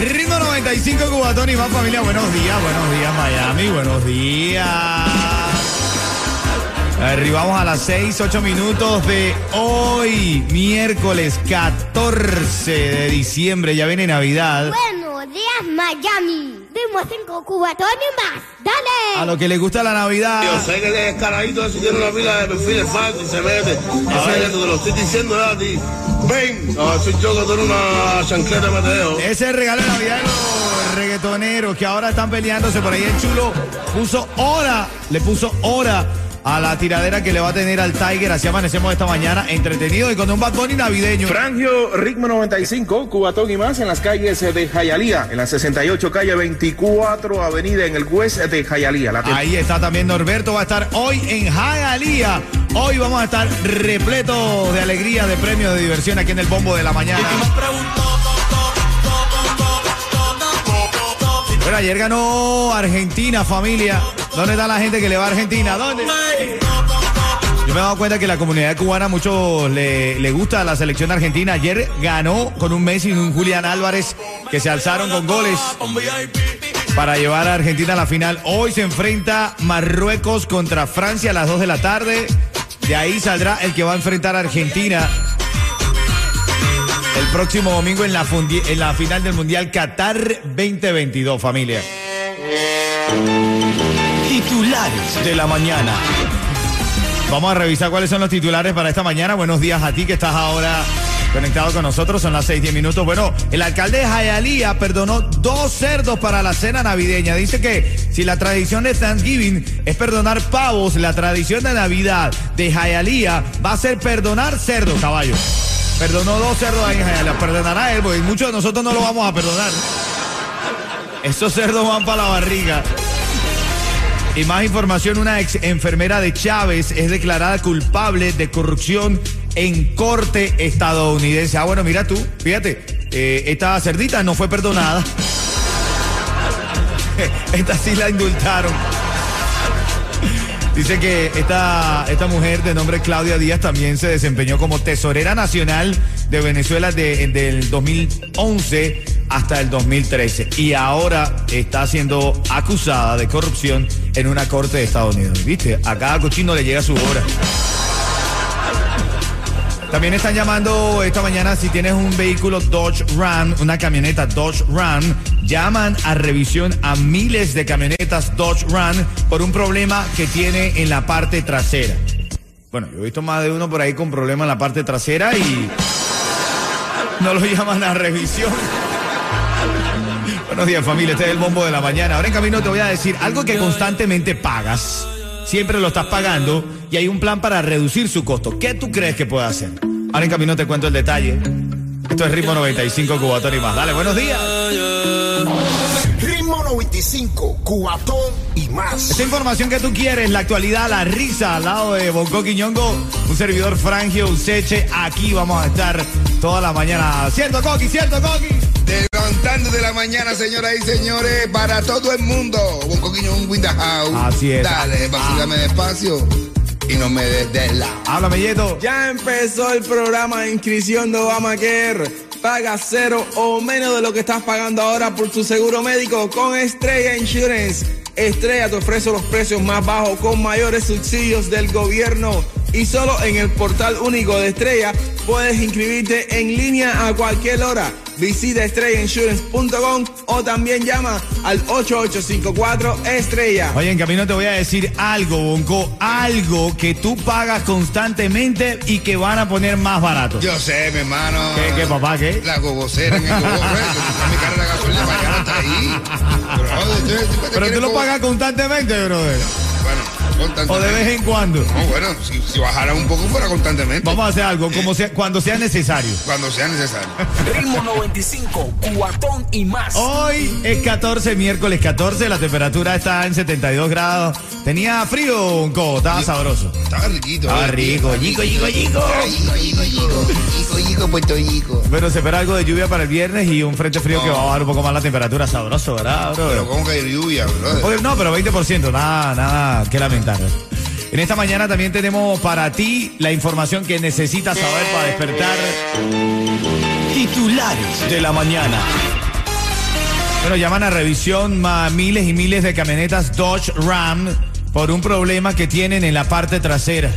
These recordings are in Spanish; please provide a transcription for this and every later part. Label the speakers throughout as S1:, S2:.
S1: Ritmo 95 Cubatón y más familia. Buenos días, buenos días Miami, buenos días. Arribamos a las 6, 8 minutos de hoy, miércoles 14 de diciembre. Ya viene Navidad.
S2: Buenos días, Miami. Dimos cinco cubatones más. Dale.
S1: A lo que le gusta la Navidad.
S3: Yo sé que el descaradito ese tiene una pila de perfiles falsos y se mete. A ver, te lo estoy diciendo ya a ti. Ven, soy yo que tengo una chancleta de Mateo.
S1: Ese es el regalo de Navidad de los reggaetoneros que ahora están peleándose por ahí. El chulo puso hora, le puso hora a la tiradera que le va a tener al Tiger. Así amanecemos esta mañana entretenido y con un Bad Bunny navideño.
S4: Frangio Ritmo 95, Cubatón y más en las calles de Jayalía, en la 68 calle 24 avenida en el West de Jayalía.
S1: Ahí está también Norberto, va a estar hoy en Hialeah. Hoy vamos a estar repleto de alegría, de premios, de diversión aquí en el Bombo de la Mañana. Bueno, ayer ganó Argentina, familia. ¿Dónde está la gente que le va a Argentina? ¿Dónde? Yo me he dado cuenta que la comunidad cubana a muchos le, le gusta la selección argentina. Ayer ganó con un Messi y un Julián Álvarez que se alzaron con goles para llevar a Argentina a la final. Hoy se enfrenta Marruecos contra Francia a las 2 de la tarde. De ahí saldrá el que va a enfrentar a Argentina el próximo domingo en la, fundi- en la final del Mundial Qatar 2022, familia.
S5: Titulares de la mañana.
S1: Vamos a revisar cuáles son los titulares para esta mañana. Buenos días a ti que estás ahora conectado con nosotros. Son las 6, 10 minutos. Bueno, el alcalde de Hialeah perdonó dos cerdos para la cena navideña. Dice que si la tradición de Thanksgiving es perdonar pavos, la tradición de Navidad de Hialeah va a ser perdonar cerdos, caballo. Perdonó dos cerdos ahí en Hialeah. Perdonará él, porque muchos de nosotros no lo vamos a perdonar. Esos cerdos van para la barriga. Y más información, una ex enfermera de Chávez es declarada culpable de corrupción en corte estadounidense. Ah, bueno, mira tú, fíjate, eh, esta cerdita no fue perdonada. esta sí la indultaron. Dice que esta, esta mujer de nombre Claudia Díaz también se desempeñó como tesorera nacional de Venezuela de- del 2011 hasta el 2013 y ahora está siendo acusada de corrupción en una corte de Estados Unidos. ¿Viste? A cada cochino le llega su hora. También están llamando esta mañana si tienes un vehículo Dodge Ram, una camioneta Dodge Ram, llaman a revisión a miles de camionetas Dodge Ram por un problema que tiene en la parte trasera. Bueno, yo he visto más de uno por ahí con problema en la parte trasera y no lo llaman a revisión. Buenos días familia, este es el bombo de la mañana. Ahora en camino te voy a decir algo que constantemente pagas. Siempre lo estás pagando y hay un plan para reducir su costo. ¿Qué tú crees que puede hacer? Ahora en camino te cuento el detalle. Esto es Ritmo 95 Cubatón y más. Dale, buenos días.
S6: Ritmo 95, cuatón y más.
S1: Esta información que tú quieres, la actualidad, la risa al lado de Bonco Quiñongo, un servidor Frangio Useche. Aquí vamos a estar toda la mañana. ¿Cierto, Coqui? ¿Cierto, Coqui?
S7: Levantando de la mañana, señoras y señores, para todo el mundo. Window house.
S1: Así es.
S7: Dale, vacílame despacio y no me des de lado.
S1: Háblame, Yeto.
S8: Ya empezó el programa de inscripción de Obamacare. Paga cero o menos de lo que estás pagando ahora por tu seguro médico con Estrella Insurance. Estrella te ofrece los precios más bajos con mayores subsidios del gobierno. Y solo en el portal único de Estrella puedes inscribirte en línea a cualquier hora. Visita estrellainsurance.com o también llama al 8854 Estrella.
S1: Oye, en camino te voy a decir algo, Bonco. Algo que tú pagas constantemente y que van a poner más barato.
S7: Yo sé, mi hermano.
S1: ¿Qué, qué, papá, qué?
S7: La gogocera en el gogo, ¿ves? Mi cara de gasolina mañana está ahí. Pero, tú- tú te
S1: Pero
S7: quieres
S1: tú lo pagas constantemente, brother. ¿O de vez en cuando?
S7: No, bueno, si, si bajara un poco fuera constantemente.
S1: Vamos a hacer algo, como sea, cuando sea necesario.
S7: Cuando sea necesario.
S6: Ritmo 95, cuatón y más.
S1: Hoy es 14, miércoles 14, la temperatura está en 72 grados. Tenía frío un codo, estaba sabroso.
S7: Estaba riquito.
S1: Estaba
S7: ¿eh?
S1: rico, yico, yico. Yico,
S7: yico, yico. Yico, yico, Puerto Yico.
S1: Pero se espera algo de lluvia para el viernes y un frente frío que va a bajar un poco más la temperatura. Sabroso, ¿verdad, bro?
S7: Pero ¿cómo que hay lluvia?
S1: Oye, no, pero 20%, nada, nada que lamentar. En esta mañana también tenemos para ti la información que necesitas saber para despertar.
S5: Titulares de la mañana.
S1: Bueno, llaman a revisión a miles y miles de camionetas Dodge Ram por un problema que tienen en la parte trasera.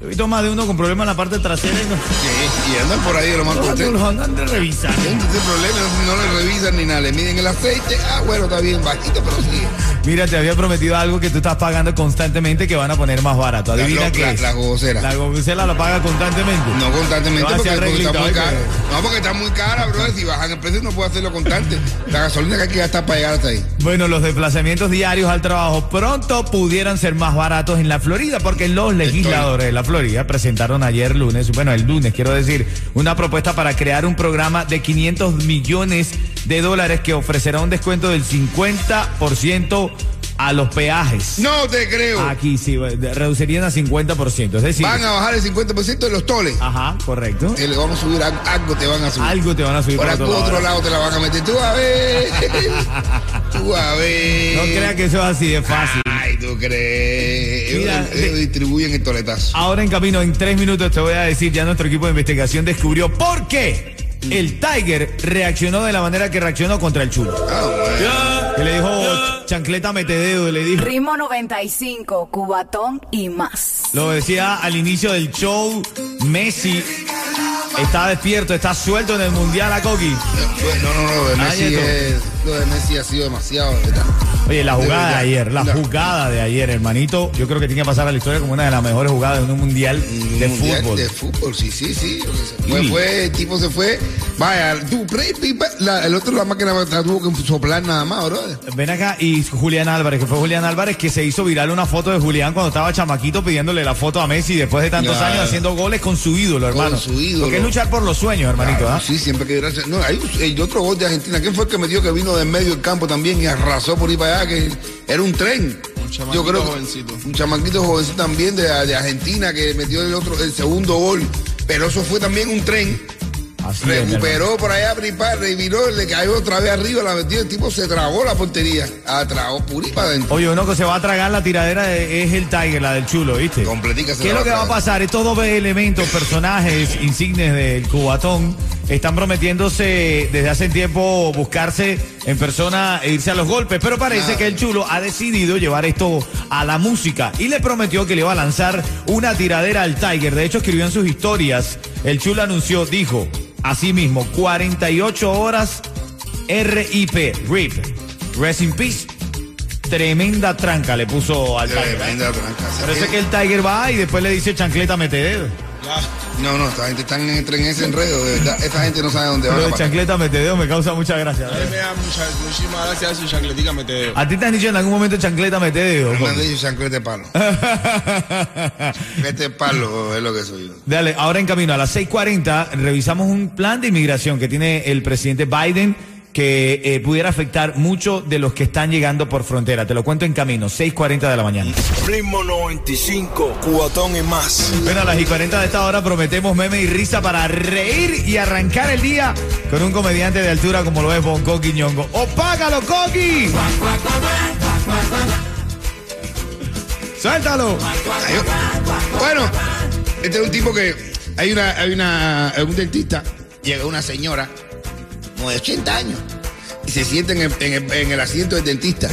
S1: He visto más de uno con problemas en la parte trasera y no.
S7: Sí, y andan por ahí de lo más
S1: Los
S7: contento.
S1: andan de revisar.
S7: Ese problema no, no le revisan ni nada, le miden el aceite. Ah, bueno, está bien, bajito, pero sí.
S1: Mira, te había prometido algo que tú estás pagando constantemente que van a poner más barato. Adivina
S7: la,
S1: qué
S7: la,
S1: es.
S7: la gocera.
S1: La gocela la paga constantemente.
S7: No constantemente porque, porque está muy
S1: ¿eh?
S7: cara. No, porque está muy cara, bro. Si bajan el precio no puede hacerlo constante. La gasolina que hay que gastar para llegar hasta ahí.
S1: Bueno, los desplazamientos diarios al trabajo pronto pudieran ser más baratos en la Florida porque los legisladores de la Florida presentaron ayer lunes, bueno, el lunes quiero decir, una propuesta para crear un programa de 500 millones de dólares que ofrecerá un descuento del 50% a los peajes.
S7: No te creo.
S1: Aquí sí, reducirían a 50%, es decir...
S7: Van a bajar el 50% de los toles.
S1: Ajá, correcto.
S7: Que le vamos a subir algo, te van a subir.
S1: Algo te van a subir
S7: Por aquí
S1: otro lado.
S7: te la van a meter. Tú a ver. Tú a ver.
S1: No creas que eso es así de fácil.
S7: Ay, tú crees.
S1: Mira,
S7: ellos, ellos
S1: de-
S7: distribuyen el toletazo.
S1: Ahora en camino, en tres minutos te voy a decir, ya nuestro equipo de investigación descubrió por qué el Tiger reaccionó de la manera que reaccionó contra el chulo.
S7: Bueno.
S1: Que le dijo, chancleta mete dedo, le dijo.
S9: Ritmo 95, Cubatón y más.
S1: Lo decía al inicio del show, Messi está despierto, está suelto en el Mundial a Coqui.
S7: No, no, no.
S1: Ah,
S7: Messi, es, lo de Messi ha sido demasiado. ¿verdad?
S1: Oye, la jugada de ayer, la jugada de ayer, hermanito, yo creo que tiene que pasar a la historia como una de las mejores jugadas de un Mundial de
S7: Mundial
S1: fútbol.
S7: De fútbol, sí, sí, sí. Fue,
S1: Sí.
S7: fue, el tipo se fue. Vaya, la- el otro la máquina la tuvo que soplar nada más, bro.
S1: Ven acá y Julián Álvarez, que fue Julián Álvarez que se hizo viral una foto de Julián cuando estaba chamaquito pidiéndole la foto a Messi después de tantos
S7: Claro.
S1: años haciendo goles con su ídolo, hermano.
S7: su ídolo.
S1: Porque es luchar por los sueños, hermanito.
S7: Claro,
S1: ¿ah?
S7: Sí, siempre que gracias. No, hay otro gol de Argentina. ¿Quién fue el que metió que vino del medio del campo también y arrasó por ahí para allá? Que era un tren.
S8: chamaquito
S7: Yo creo
S8: jovencito.
S7: Un chamaquito jovencito también de, de Argentina que metió el otro, el segundo gol. Pero eso fue también un tren.
S1: Así.
S7: Recuperó por allá, pripar, reviró, le cayó otra vez arriba, la metió, el tipo se tragó la portería. Ah, tragó puri para adentro.
S1: Oye, uno que se va a tragar la tiradera de- es el Tiger, la del chulo, ¿viste?
S7: Completica se
S1: ¿Qué es lo que
S7: va a
S1: pasar? Estos dos elementos, personajes insignes del cubatón, están prometiéndose desde hace tiempo buscarse en persona e irse a los golpes, pero parece
S7: Ah.
S1: que el chulo ha decidido llevar esto a la música y le prometió que le iba a lanzar una tiradera al Tiger. De hecho, escribió en sus historias, el chulo anunció, dijo, así mismo, 48 horas RIP, RIP, Rest in Peace. Tremenda tranca le puso al Tiger.
S7: Tremenda tranca.
S1: Parece que el Tiger va y después le dice chancleta mete dedo.
S7: No, no, esta gente está en, en ese enredo, de verdad. Esta gente no sabe dónde
S1: Lo
S7: van
S1: de chancleta mete dedo me causa mucha gracia.
S8: A mí me da mucha, muchísimas gracias a su chancletica meteo.
S1: ¿A ti te han dicho en algún momento chancleta mete dedo?
S7: Me han dicho chanclete palo. Este palo es lo que soy yo.
S1: Dale, ahora en camino a las 6:40 revisamos un plan de inmigración que tiene el presidente Biden que eh, pudiera afectar mucho de los que están llegando por frontera. Te lo cuento en camino, 6:40 de la mañana.
S6: Ritmo 95, cuatón y más.
S1: Bueno, a las y 40 de esta hora prometemos meme y risa para reír y arrancar el día con un comediante de altura como lo es Bonco Quiñongo. ¡Opágalo, Coqui! ¡Suéltalo!
S7: Bueno, este es un tipo que hay una, hay una, un dentista, llega una señora, como de 80 años, y se sienta en el, en el- en el asiento del dentista.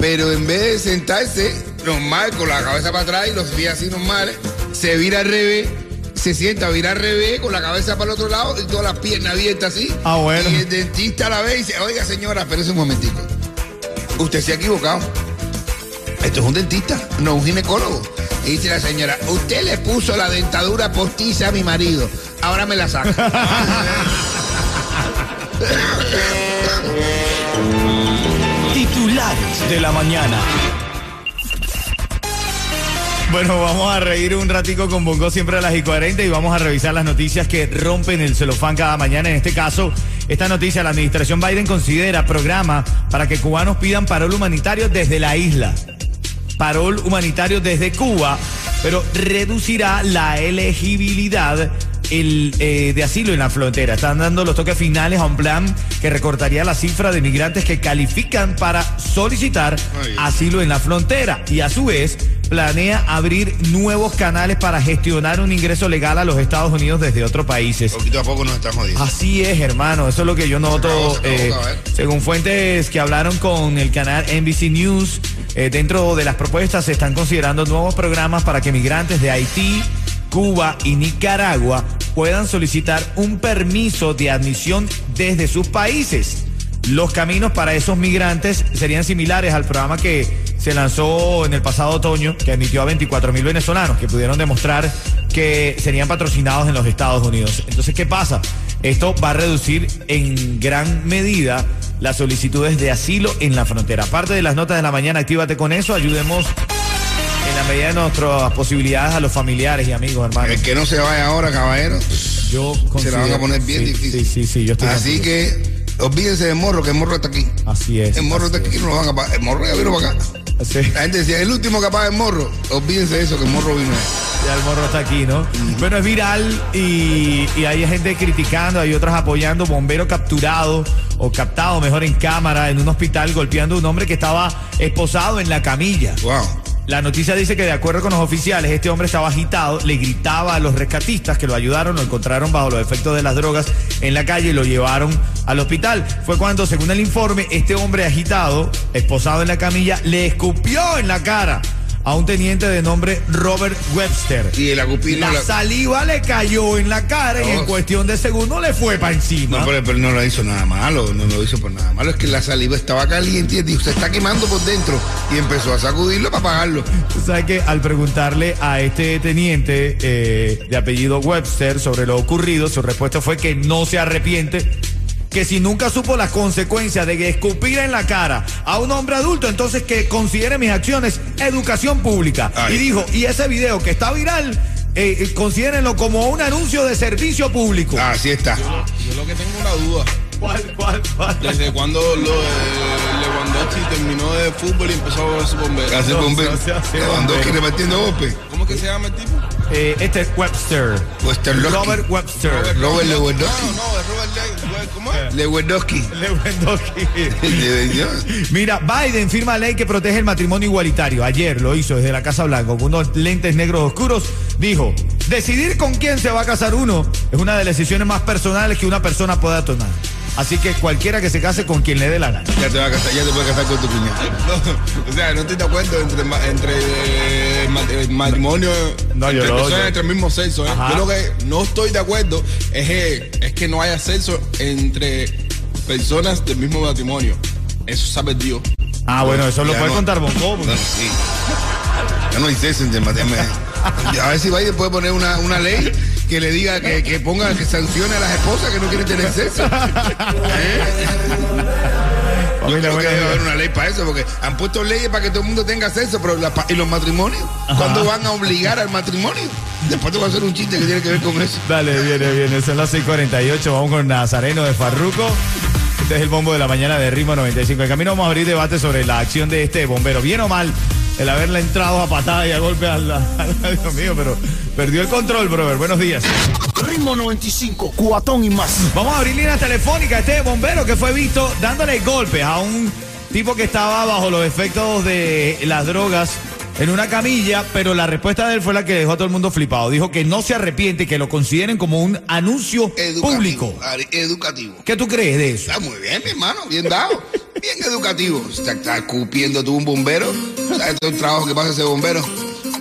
S7: Pero en vez de sentarse normal, con la cabeza para atrás y los pies así normales, se vira al revés, se sienta, vira al revés, con la cabeza para el otro lado y todas las piernas abiertas así.
S1: Ah, bueno.
S7: Y el dentista la ve y dice, oiga señora, espérese un momentico. Usted se ha equivocado. Esto es un dentista, no un ginecólogo. Y dice la señora, usted le puso la dentadura postiza a mi marido. Ahora me la saca.
S5: Titulares de la mañana.
S1: Bueno, vamos a reír un ratico con Bongo siempre a las y 40 y vamos a revisar las noticias que rompen el celofán cada mañana. En este caso, esta noticia, la administración Biden considera programa para que cubanos pidan parol humanitario desde la isla. Parol humanitario desde Cuba, pero reducirá la elegibilidad el, eh, de asilo en la frontera. Están dando los toques finales a un plan que recortaría la cifra de migrantes que califican para solicitar asilo en la frontera y a su vez planea abrir nuevos canales para gestionar un ingreso legal a los Estados Unidos desde otros países.
S7: Poquito a poco nos estamos jodiendo.
S1: Así es, hermano. Eso es lo que yo noto.
S7: acabó, se acabó,
S1: eh, según fuentes que hablaron con el canal NBC News, eh, dentro de las propuestas se están considerando nuevos programas para que migrantes de Haití, Cuba y Nicaragua puedan solicitar un permiso de admisión desde sus países. Los caminos para esos migrantes serían similares al programa que se lanzó en el pasado otoño, que admitió a 24 mil venezolanos que pudieron demostrar que serían patrocinados en los Estados Unidos. Entonces, ¿qué pasa? Esto va a reducir en gran medida las solicitudes de asilo en la frontera. Aparte de las notas de la mañana, actívate con eso, ayudemos la medida de nuestras posibilidades a los familiares y amigos, hermano.
S7: El que no se vaya ahora, caballero,
S1: Yo
S7: se la van a poner bien
S1: sí,
S7: difícil.
S1: Sí, sí, sí, yo estoy
S7: Así que olvídense del morro, que el morro está aquí.
S1: Así es.
S7: El morro está aquí, no lo van a pagar. El morro ya vino para acá.
S1: es. Sí.
S7: La gente decía, el último que paga el morro. Olvídense de eso, que el morro vino.
S1: Ya el morro está aquí, ¿no? Bueno, es viral y, y hay gente criticando, hay otras apoyando. Bombero capturado o captado, mejor en cámara, en un hospital golpeando a un hombre que estaba esposado en la camilla.
S7: Wow.
S1: La noticia dice que de acuerdo con los oficiales, este hombre estaba agitado, le gritaba a los rescatistas que lo ayudaron, lo encontraron bajo los efectos de las drogas en la calle y lo llevaron al hospital. Fue cuando, según el informe, este hombre agitado, esposado en la camilla, le escupió en la cara a un teniente de nombre Robert Webster.
S7: Y el acupino.
S1: La
S7: la-
S1: saliva le cayó en la cara y en
S7: Oh.
S1: cuestión de segundos le fue para encima.
S7: No, pero, pero no lo hizo nada malo, no lo hizo por nada malo. Es que la saliva estaba caliente y dijo, se está quemando por dentro. Y empezó a sacudirlo para apagarlo.
S1: Tú sabes que al preguntarle a este teniente eh, de apellido Webster sobre lo ocurrido, su respuesta fue que no se arrepiente, que si nunca supo las consecuencias de que escupir en la cara a un hombre adulto, entonces que considere mis acciones educación pública.
S7: Ay.
S1: Y dijo, y ese video que está viral, eh, eh, considérenlo como un anuncio de servicio público.
S7: Así está.
S10: Yo lo que tengo una duda.
S1: ¿Cuál, cuál, cuál?
S10: ¿Desde cuándo lo, eh, Lewandowski terminó de fútbol y empezó a volverse bombero?
S7: Hace
S1: No,
S7: bombero.
S1: no se hace
S7: Lewandowski repartiendo golpes.
S10: ¿Cómo que se llama el tipo?
S1: Eh, este es Webster. Robert Webster.
S7: Robert Lewandowski.
S10: No, no, es Robert Le ¿Cómo es?
S7: Lewandowski.
S1: Lewandowski.
S7: De Dios.
S1: Mira, Biden firma ley que protege el matrimonio igualitario. Ayer lo hizo desde la Casa Blanca con unos lentes negros oscuros. Dijo, decidir con quién se va a casar uno es una de las decisiones más personales que una persona pueda tomar. Así que cualquiera que se case con quien le dé la gana.
S7: Ya te vas a casar, ya te puedes casar con tu cuñado.
S10: No, o sea, no estoy de acuerdo entre, eh, matrimonio
S1: No, yo
S10: entre
S1: lo-
S10: personas
S1: yo-
S10: entre el mismo sexo. ¿eh? Yo lo que no estoy de acuerdo es que, es que no haya sexo entre personas del mismo matrimonio. Eso ha perdido.
S1: Ah, bueno, eso lo
S7: Ya
S1: puede
S7: no.
S1: contar Bonco.
S7: No, sí. Ya no hay sexo entre matrimonio. A ver si Biden puede poner una, una ley que le diga que, que ponga, que sancione a las esposas que no quieren tener sexo. Yo creo que debe haber una ley para eso, porque han puesto leyes para que todo el mundo tenga sexo, pero la ¿y los matrimonios? ¿Cuándo van a obligar al matrimonio? Después te voy a hacer un chiste que tiene que ver con eso.
S1: Dale, viene, viene. Son las 6:48. Vamos con Nazareno de Farruco. Este es el bombo de la mañana de Ritmo 95. En camino vamos a abrir debate sobre la acción de este bombero. Bien o mal, el haberle entrado a patada y a golpe al, al Dios mío, pero perdió el control, brother. Buenos días.
S6: Ritmo 95, cuatón y más.
S1: Vamos a abrir líneas telefónicas. Este bombero que fue visto dándole golpes a un tipo que estaba bajo los efectos de las drogas en una camilla, pero la respuesta de él fue la que dejó a todo el mundo flipado. Dijo que no se arrepiente, que lo consideren como un anuncio
S7: Educativo.
S1: público.
S7: Educativo.
S1: ¿Qué tú crees de eso?
S7: Está muy bien, mi hermano, bien dado. Bien educativo. Está, está escupiendo tú un bombero. ¿Sabes todo el trabajo que pasa ese bombero?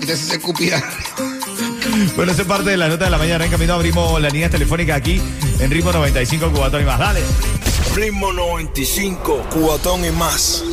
S7: Y te hace escupir.
S1: Bueno, esa es parte de la nota de la mañana. En camino abrimos las líneas telefónicas aquí en Ritmo 95 Cubatón y más. Dale.
S6: Ritmo 95, cuatón y más.